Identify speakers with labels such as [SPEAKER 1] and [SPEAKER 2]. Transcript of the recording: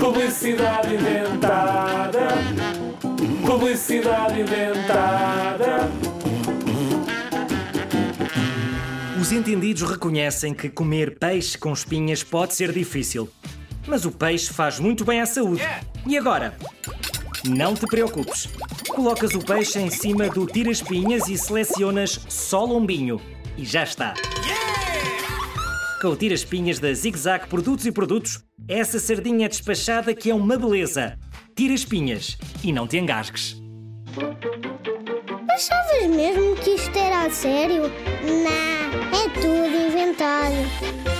[SPEAKER 1] Publicidade inventada. Publicidade inventada.
[SPEAKER 2] Os entendidos reconhecem que comer peixe com espinhas pode ser difícil. Mas o peixe faz muito bem à saúde. E agora? Não te preocupes. Colocas o peixe em cima do tira-espinhas e selecionas só lombinho. E já está. Com o tira-espinhas da Zig Zag Produtos e Produtos, essa sardinha despachada que é uma beleza. Tira espinhas e não te engasgues.
[SPEAKER 3] Achavas mesmo que isto era a sério? Não, é tudo inventado.